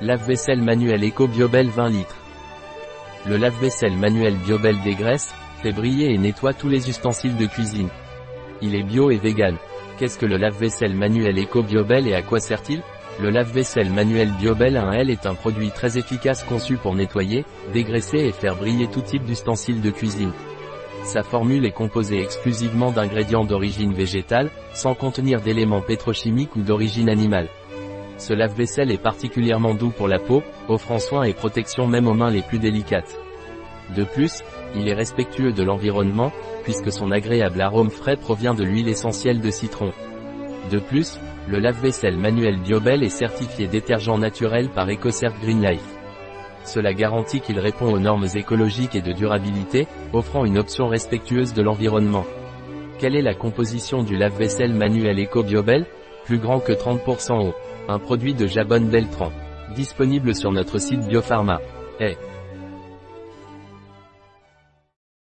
Lave-vaisselle manuel Eco Biobel 20 litres. Le lave-vaisselle manuel Biobel dégraisse, fait briller et nettoie tous les ustensiles de cuisine. Il est bio et vegan. Qu'est-ce que le lave-vaisselle manuel Eco Biobel et à quoi sert-il? Le lave-vaisselle manuel Biobel 1L est un produit très efficace conçu pour nettoyer, dégraisser et faire briller tout type d'ustensiles de cuisine. Sa formule est composée exclusivement d'ingrédients d'origine végétale, sans contenir d'éléments pétrochimiques ou d'origine animale. Ce lave-vaisselle est particulièrement doux pour la peau, offrant soin et protection même aux mains les plus délicates. De plus, il est respectueux de l'environnement, puisque son agréable arôme frais provient de l'huile essentielle de citron. De plus, le lave-vaisselle manuel Biobel est certifié détergent naturel par EcoCert Green Life. Cela garantit qu'il répond aux normes écologiques et de durabilité, offrant une option respectueuse de l'environnement. Quelle est la composition du lave-vaisselle manuel Eco Biobel Plus grand que 30% eau. Un produit de Jabonne Beltran. Disponible sur notre site Biopharma. Eh.